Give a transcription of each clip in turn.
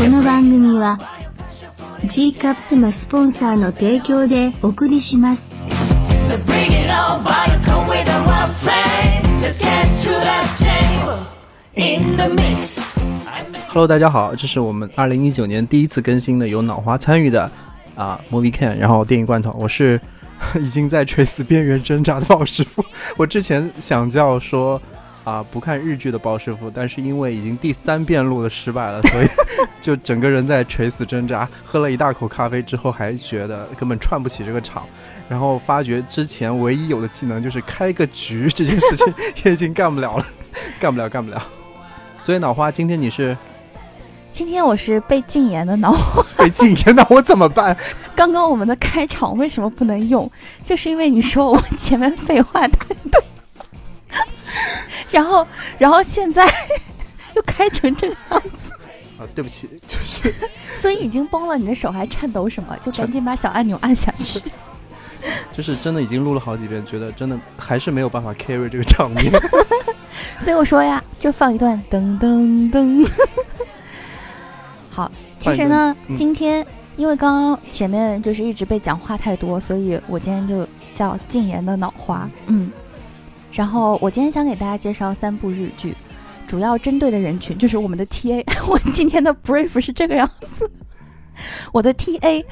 この番組は G カップのスポンサーの提供でお送りします。Bring it on, come with a rough frame. Let's get to the table in the mix. Hello，大家好，这是我们二零一九年第一次更新的，有脑花参与的啊，Movie Can，然后电影罐头，我是已经在垂死边缘挣扎的鲍师傅。我之前想叫说。 啊，不看日剧的包师傅，但是因为已经第三遍录的失败了，所以 就整个人在垂死挣扎。喝了一大口咖啡之后，还觉得根本串不起这个场，然后发觉之前唯一有的技能就是开个局，这件事情也已经干不了了，干不了，干不了。所以脑花，今天你是？今天我是被禁言的脑花。被禁言，那我怎么办？刚刚我们的开场为什么不能用？就是因为你说我前面废话太多。然后，然后现在又开成这个样子啊！对不起，就是，所以已经崩了，你的手还颤抖什么？就赶紧把小按钮按下去。就是真的已经录了好几遍，觉得真的还是没有办法 carry 这个场面。所以我说呀，就放一段噔噔噔。好，其实呢，今天因为刚刚前面就是一直被讲话太多，所以我今天就叫禁言的脑花。嗯。然后我今天想给大家介绍三部日剧，主要针对的人群 就是我们的 TA。我今天的 brief 是这个样子，我的 TA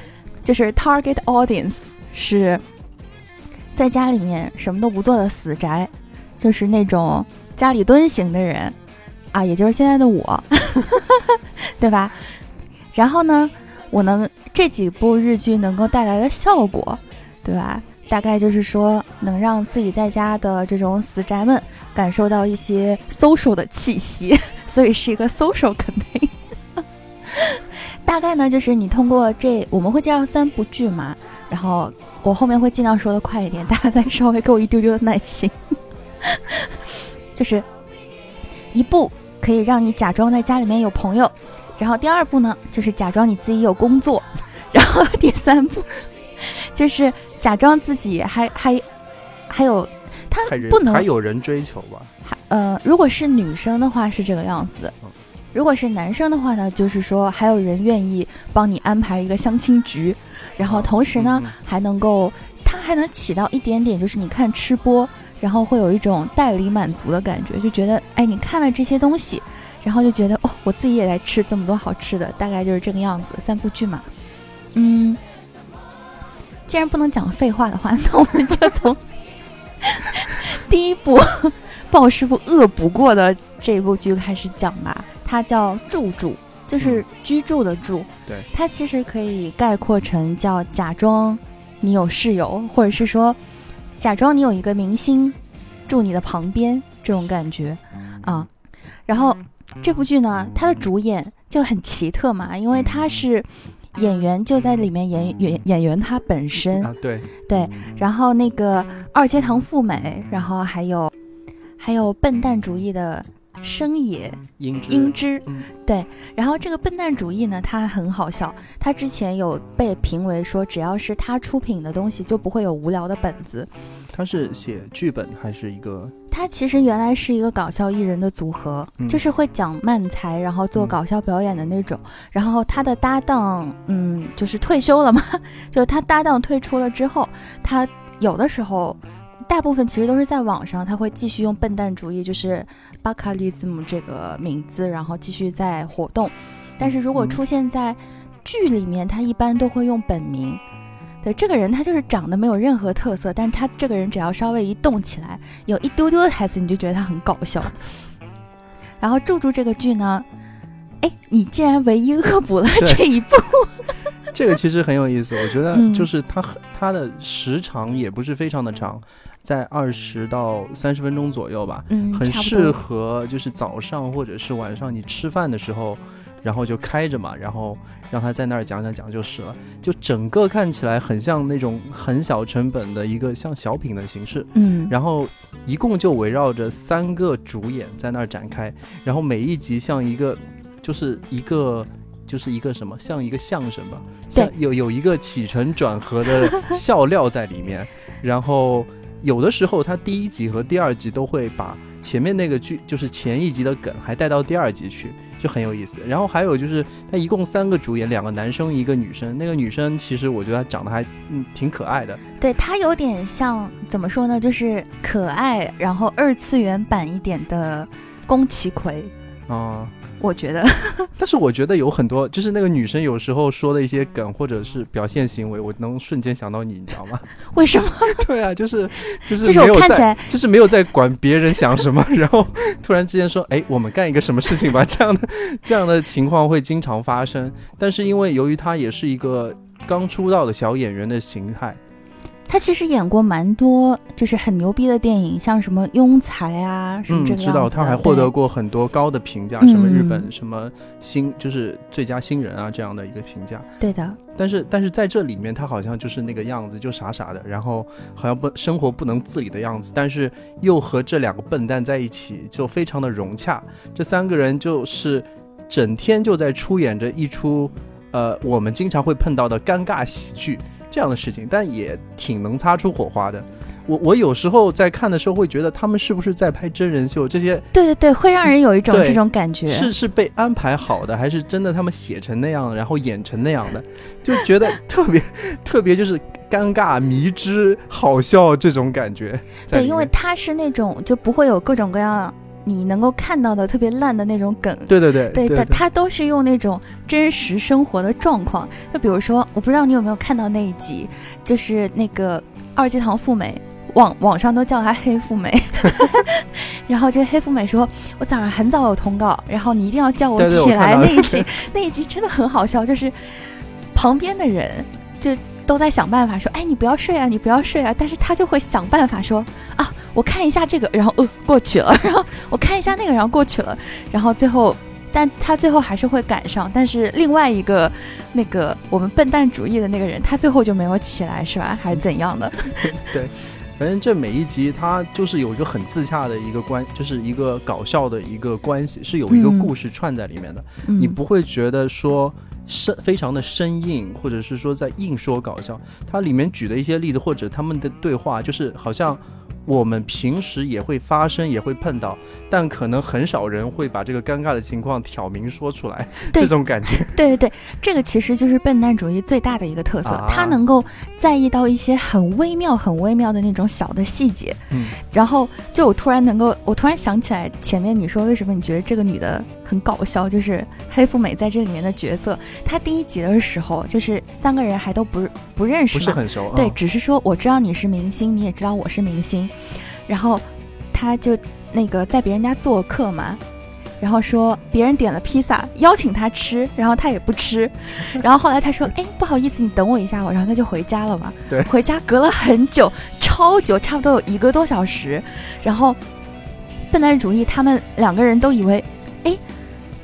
就是 target audience 是在家里面什么都不做的死宅，就是那种家里蹲型的人啊，也就是现在的我，对吧？然后呢，我能这几部日剧能够带来的效果，对吧？大概就是说，能让自己在家的这种死宅们感受到一些 social 的气息，所以是一个 social 肯定。大概呢，就是你通过这，我们会介绍三部剧嘛，然后我后面会尽量说的快一点，大家再稍微给我一丢丢的耐心。就是一部可以让你假装在家里面有朋友，然后第二部呢，就是假装你自己有工作，然后第三部就是。假装自己还还还有他不能还有人追求吧？还呃，如果是女生的话是这个样子，如果是男生的话呢，就是说还有人愿意帮你安排一个相亲局，然后同时呢还能够他还能起到一点点，就是你看吃播，然后会有一种代理满足的感觉，就觉得哎，你看了这些东西，然后就觉得哦，我自己也来吃这么多好吃的，大概就是这个样子。三部剧嘛，嗯。既然不能讲废话的话，那我们就从 第一部鲍师傅恶补过的这部剧开始讲吧。它叫“住住”，就是居住的“住”。对，它其实可以概括成叫假装你有室友，或者是说假装你有一个明星住你的旁边这种感觉啊。然后这部剧呢，它的主演就很奇特嘛，因为他是。演员就在里面演演演员他本身。啊，对。对，然后那个二阶堂富美，然后还有还有笨蛋主义的生野英英之，对，然后这个笨蛋主义呢，他很好笑，他之前有被评为说，只要是他出品的东西就不会有无聊的本子。他是写剧本还是一个？他其实原来是一个搞笑艺人的组合，就是会讲慢才，然后做搞笑表演的那种。然后他的搭档，嗯，就是退休了嘛，就他搭档退出了之后，他有的时候，大部分其实都是在网上，他会继续用笨蛋主义，就是巴卡利字母这个名字，然后继续在活动。但是如果出现在剧里面，他一般都会用本名。对这个人，他就是长得没有任何特色，但是他这个人只要稍微一动起来，有一丢丢的台词，你就觉得他很搞笑。然后住住这个剧呢，哎，你竟然唯一恶补了这一部，这个其实很有意思。我觉得就是它它的时长也不是非常的长，在二十到三十分钟左右吧，嗯，很适合就是早上或者是晚上你吃饭的时候。然后就开着嘛，然后让他在那儿讲讲讲就是了。就整个看起来很像那种很小成本的一个像小品的形式，嗯。然后一共就围绕着三个主演在那儿展开，然后每一集像一个，就是一个就是一个什么，像一个相声吧，像，有有一个起承转合的笑料在里面。然后有的时候他第一集和第二集都会把前面那个剧，就是前一集的梗还带到第二集去。就很有意思。然后还有就是他一共三个主演，两个男生一个女生。那个女生其实我觉得她长得还嗯挺可爱的，对她有点像怎么说呢，就是可爱，然后二次元版一点的宫崎葵啊。我觉得，但是我觉得有很多，就是那个女生有时候说的一些梗或者是表现行为，我能瞬间想到你，你知道吗？为什么？对啊，就是就是就是我看起来就是没有在管别人想什么，然后突然之间说，哎，我们干一个什么事情吧？这样的这样的情况会经常发生。但是因为由于她也是一个刚出道的小演员的形态。他其实演过蛮多，就是很牛逼的电影，像什么《庸才》啊，什么这个嗯，知道他还获得过很多高的评价，什么日本什么新就是最佳新人啊这样的一个评价。对的。但是但是在这里面，他好像就是那个样子，就傻傻的，然后好像不生活不能自理的样子，但是又和这两个笨蛋在一起，就非常的融洽。这三个人就是整天就在出演着一出，呃，我们经常会碰到的尴尬喜剧。这样的事情，但也挺能擦出火花的。我我有时候在看的时候会觉得，他们是不是在拍真人秀？这些对对对，会让人有一种这种感觉。是是被安排好的，还是真的他们写成那样，然后演成那样的？就觉得特别 特别，就是尴尬、迷之、好笑这种感觉。对，因为他是那种就不会有各种各样。你能够看到的特别烂的那种梗，对对对，对，他都是用那种真实生活的状况，就比如说，我不知道你有没有看到那一集，就是那个二阶堂富美，网网上都叫她黑富美，然后这个黑富美说，我早上很早有通告，然后你一定要叫我起来。那一集 那一集真的很好笑，就是旁边的人就。都在想办法说，哎，你不要睡啊，你不要睡啊！但是他就会想办法说，啊，我看一下这个，然后呃过去了，然后我看一下那个，然后过去了，然后最后，但他最后还是会赶上。但是另外一个那个我们笨蛋主义的那个人，他最后就没有起来，是吧？还是怎样的？对，反正这每一集它就是有一个很自洽的一个关，就是一个搞笑的一个关系，是有一个故事串在里面的，你不会觉得说。生非常的生硬，或者是说在硬说搞笑，它里面举的一些例子或者他们的对话，就是好像。我们平时也会发生，也会碰到，但可能很少人会把这个尴尬的情况挑明说出来。这种感觉，对对对，这个其实就是笨蛋主义最大的一个特色，他能够在意到一些很微妙、很微妙的那种小的细节。嗯，然后就我突然能够，我突然想起来前面你说为什么你觉得这个女的很搞笑，就是黑富美在这里面的角色，她第一集的时候就是三个人还都不不认识，不是很熟，对，只是说我知道你是明星，你也知道我是明星。然后，他就那个在别人家做客嘛，然后说别人点了披萨邀请他吃，然后他也不吃，然后后来他说：“哎，不好意思，你等我一下。”我然后他就回家了嘛。对，回家隔了很久，超久，差不多有一个多小时。然后，笨蛋主义他们两个人都以为，哎，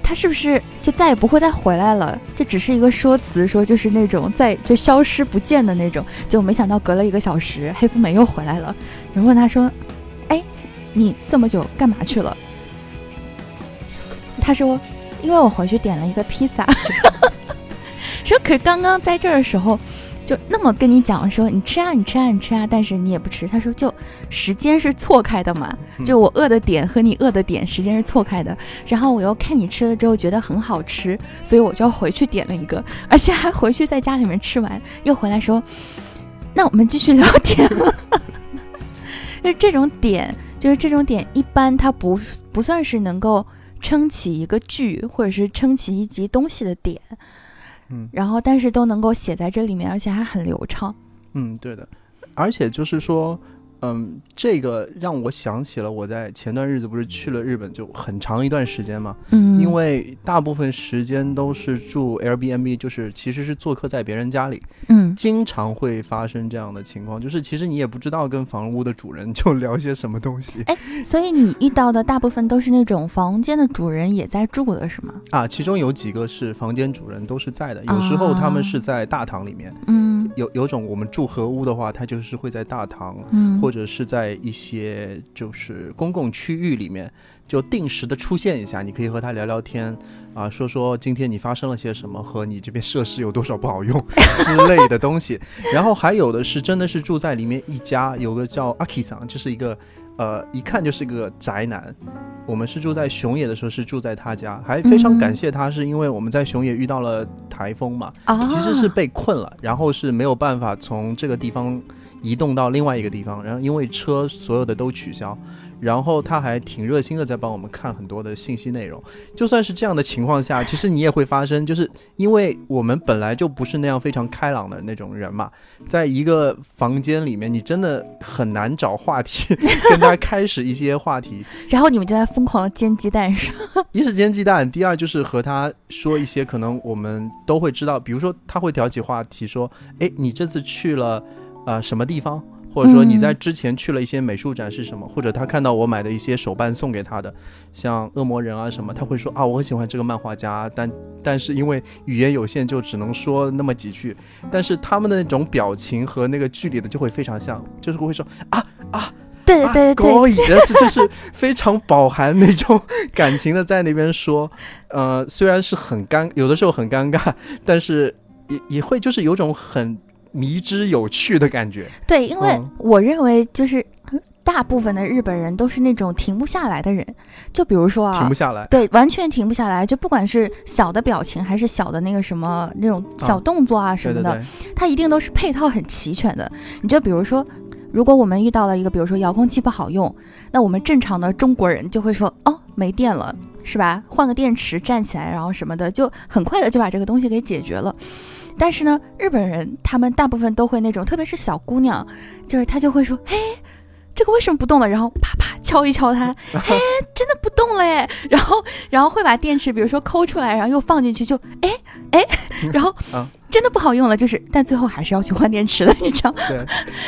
他是不是就再也不会再回来了？这只是一个说辞，说就是那种在就消失不见的那种。就没想到隔了一个小时，黑富美又回来了。人问他说。哎你这么久干嘛去了？他说：“因为我回去点了一个披萨。”说可刚刚在这儿的时候，就那么跟你讲说：“你吃啊，你吃啊，你吃啊。”但是你也不吃。他说：“就时间是错开的嘛，就我饿的点和你饿的点时间是错开的。然后我又看你吃了之后觉得很好吃，所以我就回去点了一个，而且还回去在家里面吃完，又回来说：那我们继续聊天。就这种点。”就是这种点，一般它不不算是能够撑起一个剧，或者是撑起一集东西的点，嗯，然后但是都能够写在这里面，而且还很流畅。嗯，对的，而且就是说。嗯，这个让我想起了我在前段日子不是去了日本就很长一段时间嘛，嗯，因为大部分时间都是住 Airbnb，就是其实是做客在别人家里，嗯，经常会发生这样的情况，就是其实你也不知道跟房屋的主人 就聊些什么东西，哎，所以你遇到的大部分都是那种房间的主人也在住的是吗？啊，其中有几个是房间主人都是在的，有时候他们是在大堂里面，嗯，有有种我们住合屋的话，他就是会在大堂，嗯，或者。或者是在一些就是公共区域里面，就定时的出现一下，你可以和他聊聊天啊，说说今天你发生了些什么，和你这边设施有多少不好用 之类的东西。然后还有的是真的是住在里面一家，有个叫阿 K 桑，就是一个呃，一看就是个宅男。我们是住在熊野的时候，是住在他家，还非常感谢他，是因为我们在熊野遇到了台风嘛，其实是被困了，然后是没有办法从这个地方移动到另外一个地方，然后因为车所有的都取消。然后他还挺热心的，在帮我们看很多的信息内容。就算是这样的情况下，其实你也会发生，就是因为我们本来就不是那样非常开朗的那种人嘛，在一个房间里面，你真的很难找话题 跟他开始一些话题。然后你们就在疯狂的煎鸡蛋是 一是煎鸡蛋，第二就是和他说一些可能我们都会知道，比如说他会挑起话题说：“哎，你这次去了呃什么地方？”或者说你在之前去了一些美术展是什么？或者他看到我买的一些手办送给他的，像恶魔人啊什么，他会说啊我很喜欢这个漫画家，但但是因为语言有限，就只能说那么几句。但是他们的那种表情和那个剧里的就会非常像，就是会说啊啊，对对对，这就是非常饱含那种感情的在那边说。呃，虽然是很尴，有的时候很尴尬，但是也也会就是有种很。迷之有趣的感觉，对，因为我认为就是大部分的日本人都是那种停不下来的人，就比如说啊，停不下来，对，完全停不下来，就不管是小的表情还是小的那个什么那种小动作啊什么的，它一定都是配套很齐全的。你就比如说，如果我们遇到了一个，比如说遥控器不好用，那我们正常的中国人就会说，哦，没电了，是吧？换个电池，站起来，然后什么的，就很快的就把这个东西给解决了。但是呢，日本人他们大部分都会那种，特别是小姑娘，就是她就会说，嘿，这个为什么不动了？然后啪啪敲一敲它，嘿，真的不动了哎。然后，然后会把电池，比如说抠出来，然后又放进去，就哎哎，然后真的不好用了，就是，但最后还是要去换电池的，你知道？对，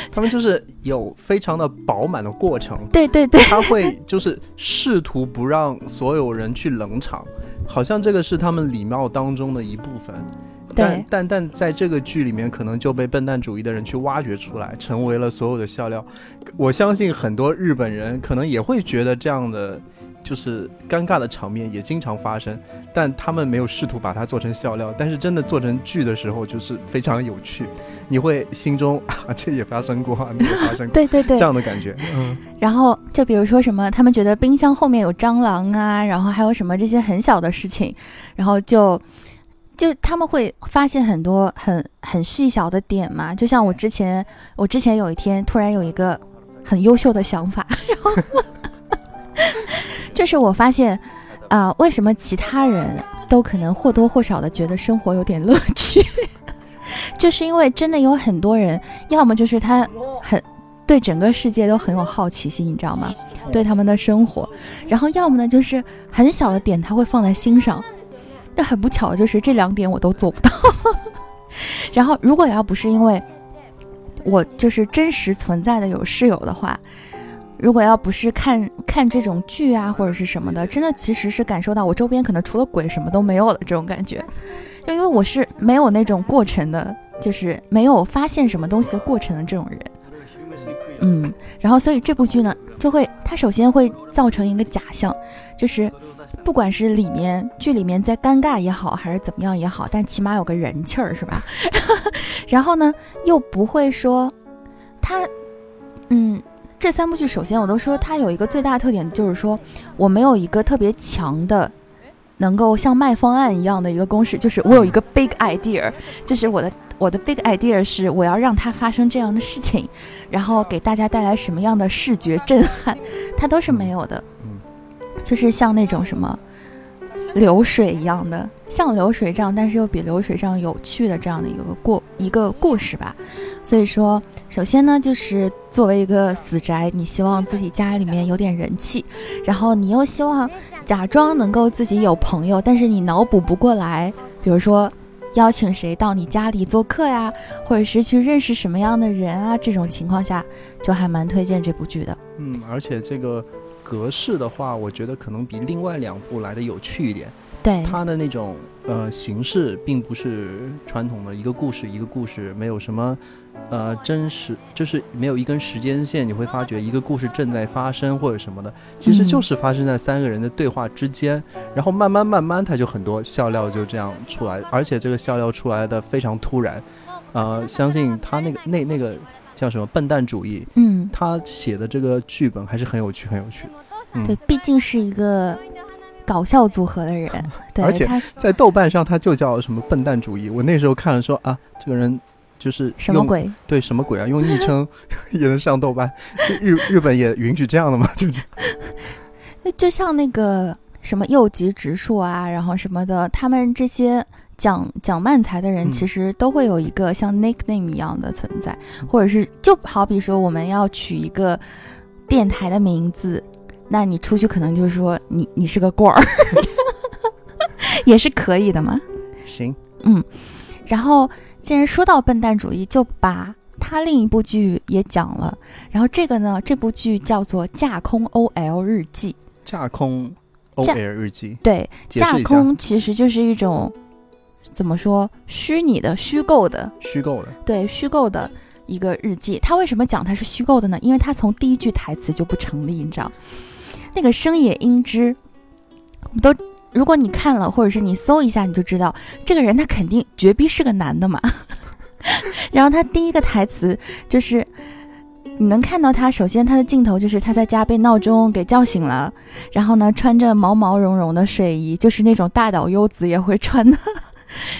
他们就是有非常的饱满的过程。对对对，他会就是试图不让所有人去冷场，好像这个是他们礼貌当中的一部分。但但但在这个剧里面，可能就被笨蛋主义的人去挖掘出来，成为了所有的笑料。我相信很多日本人可能也会觉得这样的就是尴尬的场面也经常发生，但他们没有试图把它做成笑料。但是真的做成剧的时候，就是非常有趣。你会心中啊，这也发生过，那也发生过，对对对，这样的感觉。嗯。然后就比如说什么，他们觉得冰箱后面有蟑螂啊，然后还有什么这些很小的事情，然后就。就他们会发现很多很很细小的点嘛，就像我之前，我之前有一天突然有一个很优秀的想法，然 后 就是我发现啊，为什么其他人都可能或多或少的觉得生活有点乐趣，就是因为真的有很多人，要么就是他很对整个世界都很有好奇心，你知道吗？对他们的生活，然后要么呢就是很小的点他会放在心上。那很不巧，就是这两点我都做不到。然后，如果要不是因为我就是真实存在的有室友的话，如果要不是看看这种剧啊或者是什么的，真的其实是感受到我周边可能除了鬼什么都没有了这种感觉。就因为我是没有那种过程的，就是没有发现什么东西的过程的这种人。嗯，然后所以这部剧呢，就会它首先会造成一个假象，就是。不管是里面剧里面在尴尬也好，还是怎么样也好，但起码有个人气儿，是吧？然后呢，又不会说他，嗯，这三部剧首先我都说它有一个最大的特点，就是说我没有一个特别强的，能够像卖方案一样的一个公式，就是我有一个 big idea，就是我的我的 big idea 是我要让它发生这样的事情，然后给大家带来什么样的视觉震撼，它都是没有的。就是像那种什么流水一样的，像流水账，但是又比流水账有趣的这样的一个过一个故事吧。所以说，首先呢，就是作为一个死宅，你希望自己家里面有点人气，然后你又希望假装能够自己有朋友，但是你脑补不过来，比如说邀请谁到你家里做客呀，或者是去认识什么样的人啊，这种情况下，就还蛮推荐这部剧的。嗯，而且这个。格式的话，我觉得可能比另外两部来的有趣一点。对，它的那种呃形式，并不是传统的一个故事一个故事，没有什么呃真实，就是没有一根时间线，你会发觉一个故事正在发生或者什么的，其实就是发生在三个人的对话之间，然后慢慢慢慢，它就很多笑料就这样出来，而且这个笑料出来的非常突然，呃，相信他那个那那个。叫什么笨蛋主义，嗯，他写的这个剧本还是很有趣，很有趣的。嗯对，毕竟是一个搞笑组合的人，对，而且他在豆瓣上他就叫什么笨蛋主义。我那时候看了说啊，这个人就是？什么鬼？对，什么鬼啊？用昵称 也能上豆瓣？日日本也允许这样的吗？就这样 就像那个什么右吉直树啊，然后什么的，他们这些讲讲漫才的人，嗯其实都会有一个像 nickname 一样的存在，或者是就好比说我们要取一个电台的名字，那你出去可能就是说你你是个罐儿，也是可以的嘛。行，嗯然后既然说到笨蛋主义，就把他另一部剧也讲了。然后这个呢，这部剧叫做《架空 OL 日记》。架空 OL 日记，对，架空其实就是一种怎么说虚拟的、虚构的，虚构的。对，虚构的一个日记。他为什么讲它是虚构的呢？因为他从第一句台词就不成立，你知道？那个生野英之，我们都如果你看了，或者是你搜一下，你就知道这个人他肯定绝逼是个男的嘛。然后他第一个台词就是。你能看到他，首先他的镜头就是他在家被闹钟给叫醒了，然后呢穿着毛毛茸茸的睡衣，就是那种大岛优子也会穿的，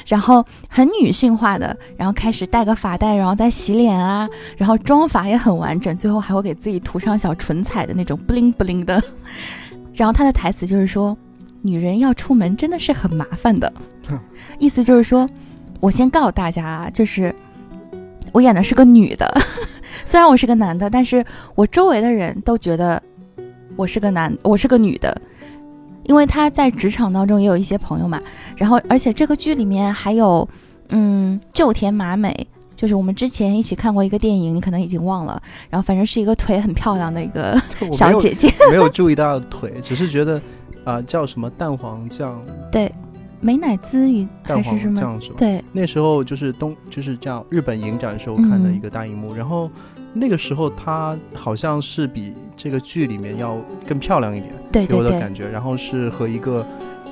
然后很女性化的，然后开始戴个发带，然后再洗脸啊，然后妆法也很完整，最后还会给自己涂上小唇彩的那种 bling bling 的。然后他的台词就是说，女人要出门真的是很麻烦的，意思就是说，我先告诉大家啊，就是我演的是个女的，虽然我是个男的，但是我周围的人都觉得我是个男，我是个女的。因为他在职场当中也有一些朋友嘛，然后而且这个剧里面还有，嗯，旧田麻美，就是我们之前一起看过一个电影，你可能已经忘了，然后反正是一个腿很漂亮的一个 小姐姐，没有注意到腿，只是觉得啊、叫什么蛋黄酱，对，美乃滋与蛋黄？酱是吧？对，那时候就是东就是叫日本影展时候看的嗯一个大荧幕，然后那个时候她好像是比这个剧里面要更漂亮一点，给对对对，我的感觉。然后是和一个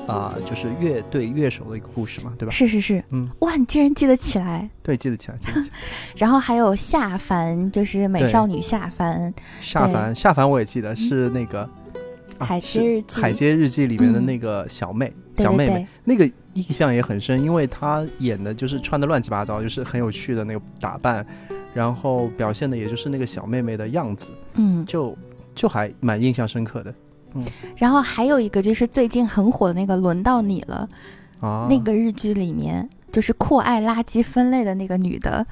啊、就是乐队乐手的一个故事嘛，对吧？是是是，嗯，哇，你竟然记得起来。对，记得起来，记得起来。然后还有夏凡，就是美少女夏凡，夏凡，夏凡我也记得是那个。啊海是街日记海街日记里面的嗯那个小妹，小妹妹，对，那个印象也很深，因为她演的就是穿的乱七八糟，就是很有趣的那个打扮，然后表现的也就是那个小妹妹的样子，嗯，就就还蛮印象深刻的嗯。然后还有一个就是最近很火的那个《轮到你了》，啊。那个日剧里面就是酷爱垃圾分类的那个女的，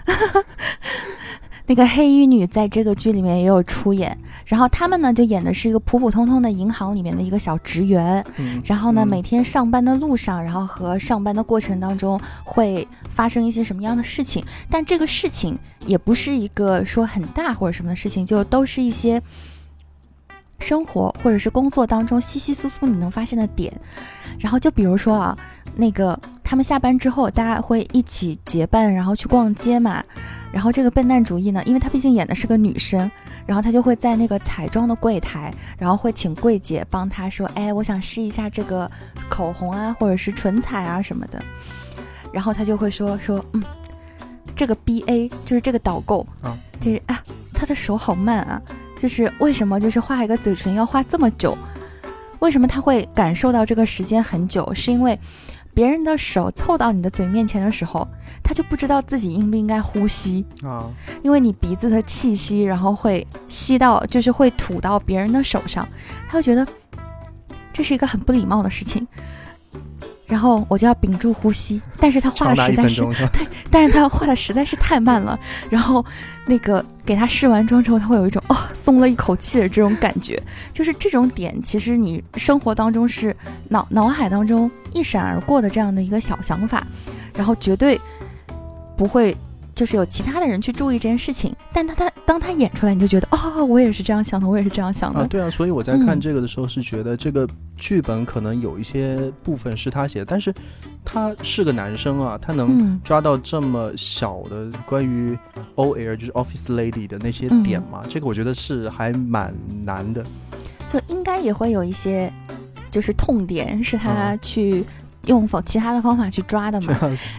那个黑衣女在这个剧里面也有出演。然后他们呢就演的是一个普普通通的银行里面的一个小职员，嗯然后呢嗯每天上班的路上，然后和上班的过程当中会发生一些什么样的事情，但这个事情也不是一个说很大或者什么的事情，就都是一些。生活或者是工作当中稀稀疏疏你能发现的点，然后就比如说啊，那个他们下班之后，大家会一起结伴，然后去逛街嘛。然后这个笨蛋主义呢，因为他毕竟演的是个女生，然后他就会在那个彩妆的柜台，然后会请柜姐帮他说，哎，我想试一下这个口红啊，或者是唇彩啊什么的。然后他就会说说，嗯，这个 B A 就是这个导购啊，就是啊，他的手好慢啊，就是为什么就是画一个嘴唇要画这么久？为什么他会感受到这个时间很久？是因为别人的手凑到你的嘴面前的时候，他就不知道自己应不应该呼吸，啊，因为你鼻子的气息，然后会吸到，就是会吐到别人的手上，他会觉得这是一个很不礼貌的事情。然后我就要屏住呼吸，但是他画的实在是分钟是吧？但是他画的实在是太慢了，然后那个给他试完妆之后，他会有一种哦松了一口气的这种感觉，就是这种点，其实你生活当中是脑脑海当中一闪而过的这样的一个小想法，然后绝对不会就是有其他的人去注意这件事情，但他他当他演出来，你就觉得哦，我也是这样想的，我也是这样想的，啊，对啊，所以我在看嗯。这个的时候是觉得这个剧本可能有一些部分是他写的，但是他是个男生啊，他能嗯。抓到这么小的关于 OL 就是 Office Lady 的那些嗯。点嘛，这个我觉得是还蛮难的。就应该也会有一些就是痛点是他嗯。去用否其他的方法去抓的嘛，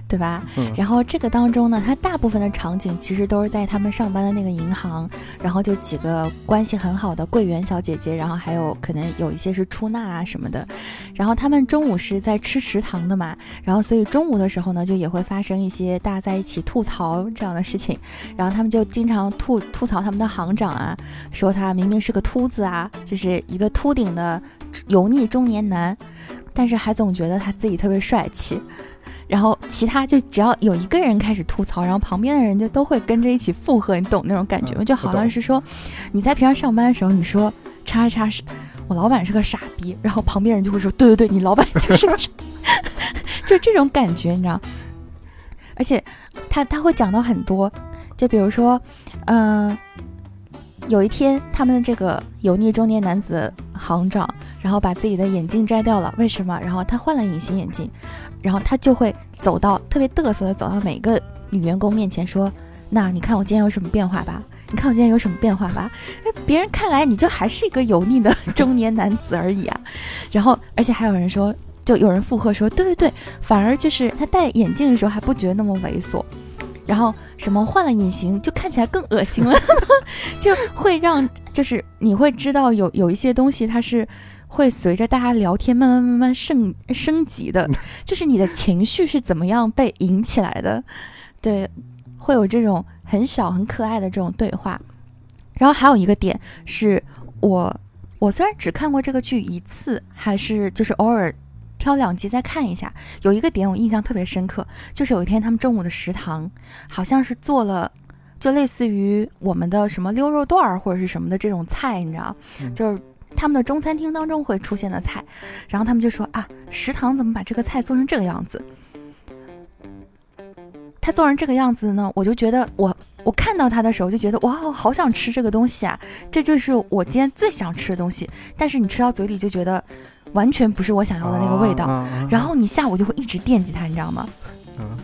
对吧？然后这个当中呢，它大部分的场景其实都是在他们上班的那个银行，然后就几个关系很好的柜员小姐姐，然后还有可能有一些是出纳啊什么的，然后他们中午是在吃食堂的嘛，然后所以中午的时候呢，就也会发生一些大家在一起吐槽这样的事情，然后他们就经常吐吐槽他们的行长啊，说他明明是个秃子啊，就是一个秃顶的油腻中年男。但是还总觉得他自己特别帅气，然后其他就只要有一个人开始吐槽，然后旁边的人就都会跟着一起附和，你懂那种感觉吗？就好像是说你在平常上班的时候，你说叉叉是我老板是个傻逼，然后旁边人就会说对对对，你老板就是个傻，就这种感觉，你知道？而且他他会讲到很多，就比如说，嗯。有一天，他们的这个油腻中年男子行长，然后把自己的眼镜摘掉了。为什么？然后他换了隐形眼镜，然后他就会走到特别嘚瑟的走到每个女员工面前说：“那你看我今天有什么变化吧？你看我今天有什么变化吧？”那别人看来你就还是一个油腻的中年男子而已啊。然后，而且还有人说，就有人附和说：“对对对，反而就是他戴眼镜的时候还不觉得那么猥琐。”然后什么换了隐形就看起来更恶心了，就会让就是你会知道有有一些东西它是会随着大家聊天慢慢慢慢升升级的，就是你的情绪是怎么样被引起来的，对，会有这种很小很可爱的这种对话。然后还有一个点是我我虽然只看过这个剧一次，还是就是偶尔。挑两集再看一下，有一个点我印象特别深刻，就是有一天他们中午的食堂好像是做了，就类似于我们的什么溜肉段儿或者是什么的这种菜，你知道，就是他们的中餐厅当中会出现的菜，然后他们就说啊，食堂怎么把这个菜做成这个样子？他做成这个样子呢，我就觉得我我看到他的时候就觉得哇，好想吃这个东西啊，这就是我今天最想吃的东西，但是你吃到嘴里就觉得。完全不是我想要的那个味道，然后你下午就会一直惦记它，你知道吗？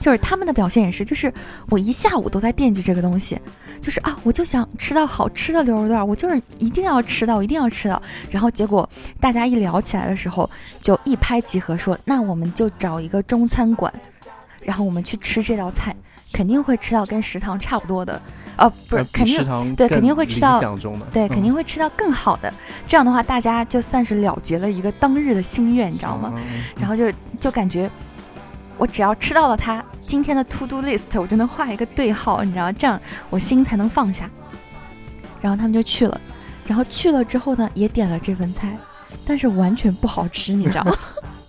就是他们的表现也是，就是我一下午都在惦记这个东西，就是啊，我就想吃到好吃的牛肉段，我就是一定要吃到，一定要吃到。然后结果大家一聊起来的时候，就一拍即合，说那我们就找一个中餐馆，然后我们去吃这道菜，肯定会吃到跟食堂差不多的。哦，不是，肯定对，肯定会吃到，对，肯定会吃到更好的。这样的话，大家就算是了结了一个当日的心愿，你知道吗？然后就就感觉，我只要吃到了它今天的 to do list，我就能画一个对号，你知道，这样我心才能放下。然后他们就去了，然后去了之后呢，也点了这份菜，但是完全不好吃，你知道吗？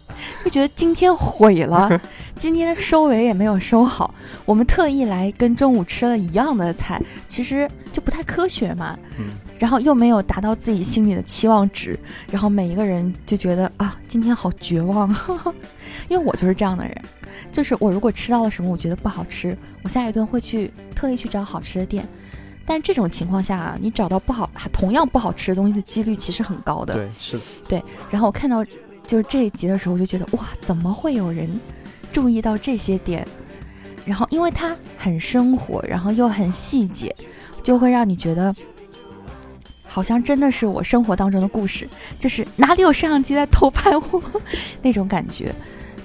就觉得今天毁了，今天收尾也没有收好。我们特意来跟中午吃了一样的菜，其实就不太科学嘛。嗯。然后又没有达到自己心里的期望值，然后每一个人就觉得啊，今天好绝望。因为我就是这样的人，就是我如果吃到了什么我觉得不好吃，我下一顿会去特意去找好吃的店。但这种情况下啊，你找到不好同样不好吃的东西的几率其实很高的。对，是的。对。然后我看到。就是这一集的时候，我就觉得哇，怎么会有人注意到这些点？然后，因为它很生活，然后又很细节，就会让你觉得好像真的是我生活当中的故事，就是哪里有摄像机在偷拍我 那种感觉。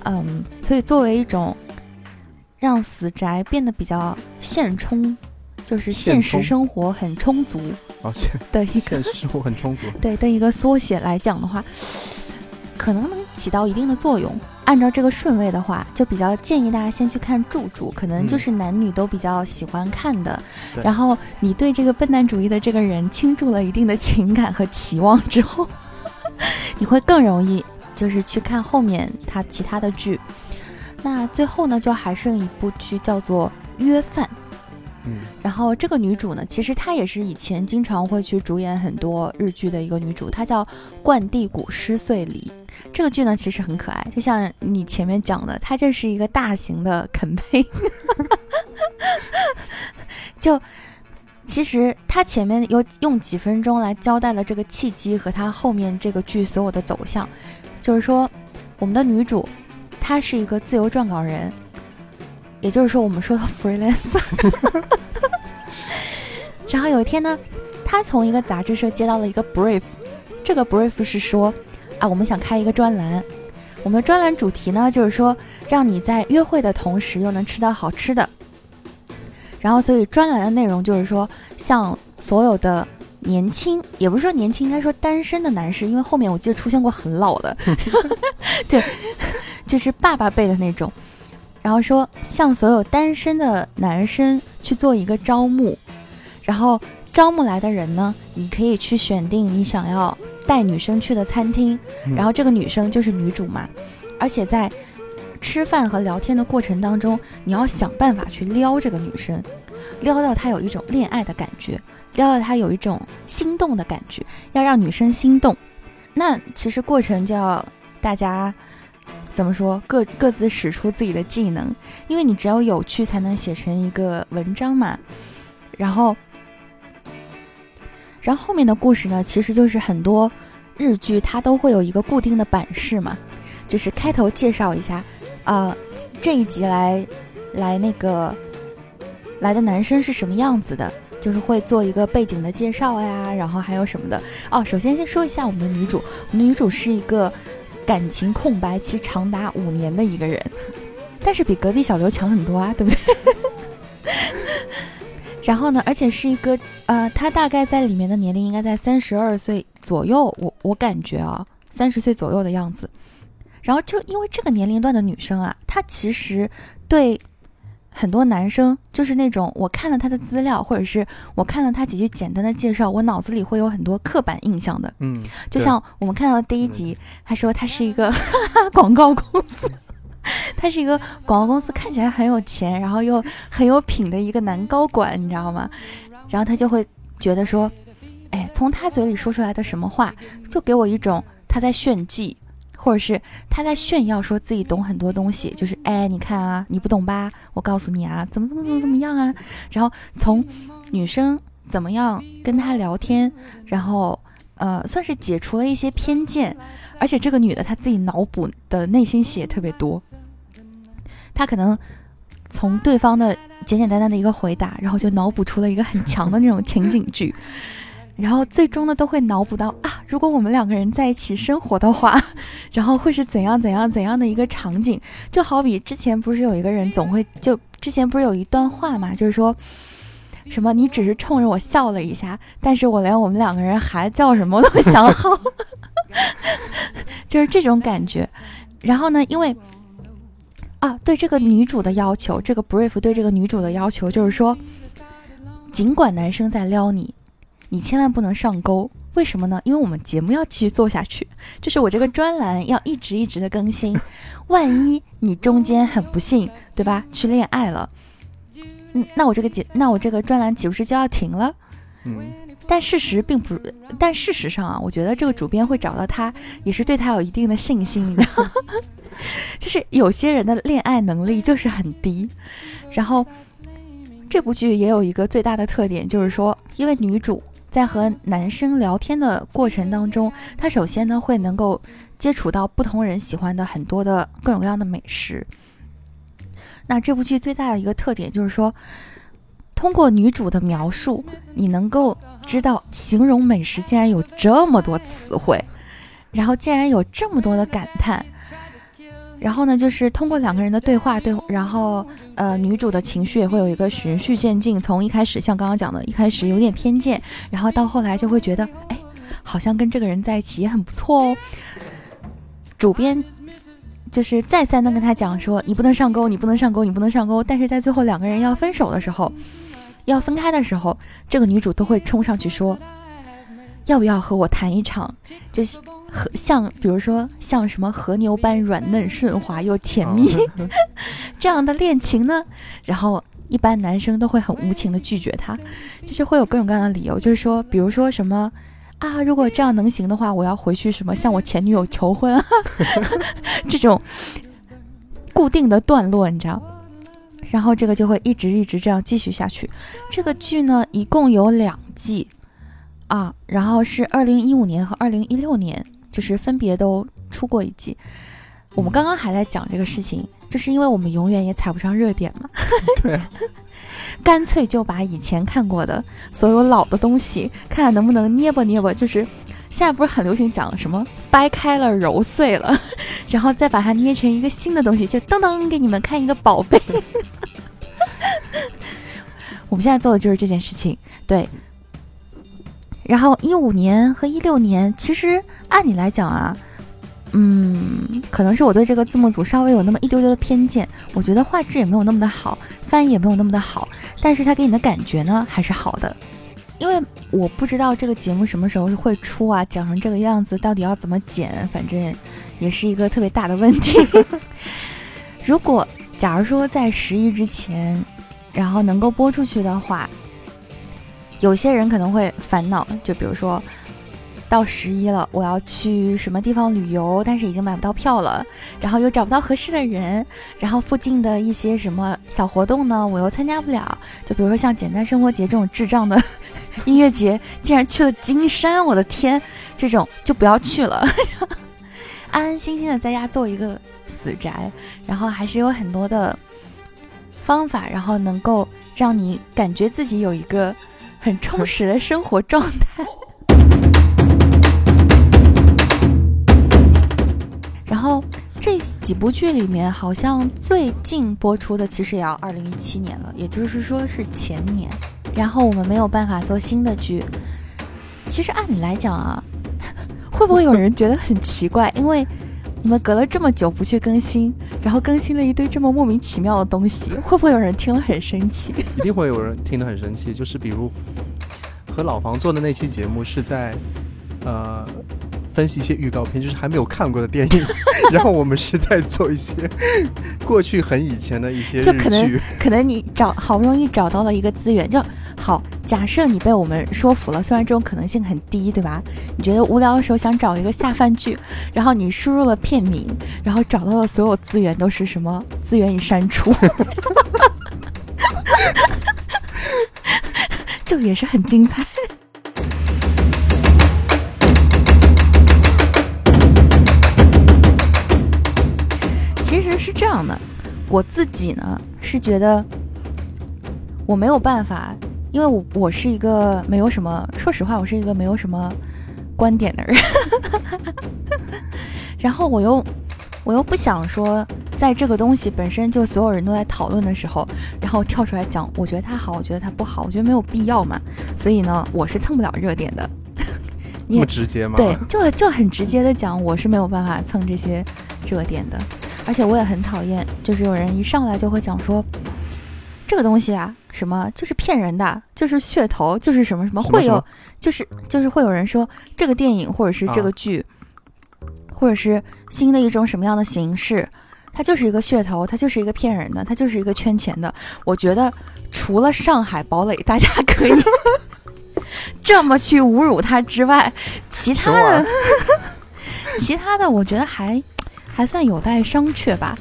嗯，所以作为一种让死宅变得比较现充，就是现实生活很充足的一个现实生活很充足对的一个缩写来讲的话。可能能起到一定的作用。按照这个顺位的话，就比较建议大家先去看《住住》，可能就是男女都比较喜欢看的。然后你对这个笨蛋主义的这个人倾注了一定的情感和期望之后，你会更容易就是去看后面他其他的剧。那最后呢，就还剩一部剧叫做《约饭》。然后这个女主呢，其实她也是以前经常会去主演很多日剧的一个女主，她叫冠地谷诗穗里。这个剧呢，其实很可爱，就像你前面讲的，它就是一个大型的肯配。就其实他前面有用几分钟来交代了这个契机和他后面这个剧所有的走向，就是说我们的女主她是一个自由撰稿人。也就是说，我们说的 freelancer。然后有一天呢，他从一个杂志社接到了一个 brief，这个 brief 是说，啊，我们想开一个专栏，我们的专栏主题呢，就是说让你在约会的同时又能吃到好吃的。然后，所以专栏的内容就是说，像所有的年轻，也不是说年轻，应该说单身的男士，因为后面我记得出现过很老的，对，就是爸爸辈的那种。然后说，向所有单身的男生去做一个招募，然后招募来的人呢，你可以去选定你想要带女生去的餐厅，然后这个女生就是女主嘛，而且在。吃饭和聊天的过程当中，你要想办法去撩这个女生，撩到她有一种恋爱的感觉，撩到她有一种心动的感觉，要让女生心动。那其实过程就要大家怎么说，各各自使出自己的技能，因为你只有有趣才能写成一个文章嘛。然后，然后后面的故事呢，其实就是很多日剧它都会有一个固定的版式嘛，就是开头介绍一下。啊，这一集来，来那个来的男生是什么样子的？就是会做一个背景的介绍呀，然后还有什么的哦。首先先说一下我们的女主，我们的女主是一个感情空白期长达五年的一个人，但是比隔壁小刘强很多啊，对不对？然后呢，而且是一个呃，他大概在里面的年龄应该在三十二岁左右，我我感觉啊，三十岁左右的样子。然后就因为这个年龄段的女生啊，她其实对很多男生就是那种，我看了他的资料，或者是我看了他几句简单的介绍，我脑子里会有很多刻板印象的。嗯，就像我们看到的第一集，他说他是一个广告公司，他是一个广告公司，看起来很有钱，然后又很有品的一个男高管，你知道吗？然后他就会觉得说，哎，从他嘴里说出来的什么话，就给我一种他在炫技。或者是他在炫耀，说自己懂很多东西，就是哎，你看啊，你不懂吧？我告诉你啊，怎么怎么怎么怎么样啊？然后从女生怎么样跟他聊天，然后呃，算是解除了一些偏见。而且这个女的她自己脑补的内心戏也特别多，她可能从对方的简简单单的一个回答，然后就脑补出了一个很强的那种情景剧。然后最终呢，都会脑补到啊，如果我们两个人在一起生活的话，然后会是怎样怎样怎样的一个场景？就好比之前不是有一个人总会就之前不是有一段话嘛，就是说什么你只是冲着我笑了一下，但是我连我们两个人孩子叫什么都想好，就是这种感觉。然后呢，因为啊，对这个女主的要求，这个 brief 对这个女主的要求就是说，尽管男生在撩你。你千万不能上钩，为什么呢？因为我们节目要继续做下去，就是我这个专栏要一直一直的更新。万一你中间很不幸，对吧？去恋爱了，嗯，那我这个节，那我这个专栏岂不是就要停了？嗯。但事实并不，但事实上啊，我觉得这个主编会找到他，也是对他有一定的信心，你知道吗？就是有些人的恋爱能力就是很低，然后这部剧也有一个最大的特点，就是说，因为女主。在和男生聊天的过程当中，他首先呢会能够接触到不同人喜欢的很多的各种各样的美食。那这部剧最大的一个特点就是说，通过女主的描述，你能够知道形容美食竟然有这么多词汇，然后竟然有这么多的感叹。然后呢，就是通过两个人的对话，对，然后呃，女主的情绪也会有一个循序渐进，从一开始像刚刚讲的，一开始有点偏见，然后到后来就会觉得，哎，好像跟这个人在一起也很不错哦。主编就是再三的跟他讲说，你不能上钩，你不能上钩，你不能上钩。但是在最后两个人要分手的时候，要分开的时候，这个女主都会冲上去说，要不要和我谈一场？就是。和像比如说像什么和牛般软嫩顺滑又甜蜜 这样的恋情呢？然后一般男生都会很无情的拒绝他，就是会有各种各样的理由，就是说，比如说什么啊，如果这样能行的话，我要回去什么向我前女友求婚啊 这种固定的段落，你知道？然后这个就会一直一直这样继续下去。这个剧呢，一共有两季啊，然后是二零一五年和二零一六年。就是分别都出过一季，我们刚刚还在讲这个事情，就是因为我们永远也踩不上热点嘛，对，干脆就把以前看过的所有老的东西，看看能不能捏吧捏吧，就是现在不是很流行讲什么掰开了揉碎了，然后再把它捏成一个新的东西，就噔噔给你们看一个宝贝。我们现在做的就是这件事情，对。然后一五年和一六年，其实按理来讲啊，嗯，可能是我对这个字幕组稍微有那么一丢丢的偏见，我觉得画质也没有那么的好，翻译也没有那么的好，但是它给你的感觉呢还是好的。因为我不知道这个节目什么时候会出啊，讲成这个样子到底要怎么剪，反正也是一个特别大的问题。如果假如说在十一之前，然后能够播出去的话，有些人可能会烦恼，就比如说。到十一了，我要去什么地方旅游，但是已经买不到票了，然后又找不到合适的人，然后附近的一些什么小活动呢，我又参加不了。就比如说像简单生活节这种智障的音乐节，竟然去了金山，我的天，这种就不要去了，安安心心的在家做一个死宅，然后还是有很多的方法，然后能够让你感觉自己有一个很充实的生活状态。然后这几部剧里面，好像最近播出的其实也要二零一七年了，也就是说是前年。然后我们没有办法做新的剧。其实按理来讲啊，会不会有人觉得很奇怪？因为我们隔了这么久不去更新，然后更新了一堆这么莫名其妙的东西，会不会有人听了很生气？一定会有人听得很生气。就是比如和老房做的那期节目是在，呃。分析一些预告片，就是还没有看过的电影，然后我们是在做一些 过去很以前的一些就可能可能你找好不容易找到了一个资源，就好。假设你被我们说服了，虽然这种可能性很低，对吧？你觉得无聊的时候想找一个下饭剧，然后你输入了片名，然后找到的所有资源都是什么？资源已删除，就也是很精彩。样的，我自己呢是觉得我没有办法，因为我我是一个没有什么，说实话，我是一个没有什么观点的人。然后我又我又不想说，在这个东西本身就所有人都在讨论的时候，然后跳出来讲，我觉得它好，我觉得它不好，我觉得没有必要嘛。所以呢，我是蹭不了热点的。这么直接吗？对，就就很直接的讲，我是没有办法蹭这些热点的。而且我也很讨厌，就是有人一上来就会讲说，这个东西啊，什么就是骗人的，就是噱头，就是什么什么会有，就是就是会有人说这个电影或者是这个剧，或者是新的一种什么样的形式，它就是一个噱头，它就是一个骗人的，它就是一个圈钱的。我觉得除了上海堡垒，大家可以 这么去侮辱它之外，其他的，其他的，我觉得还。还算有待商榷吧。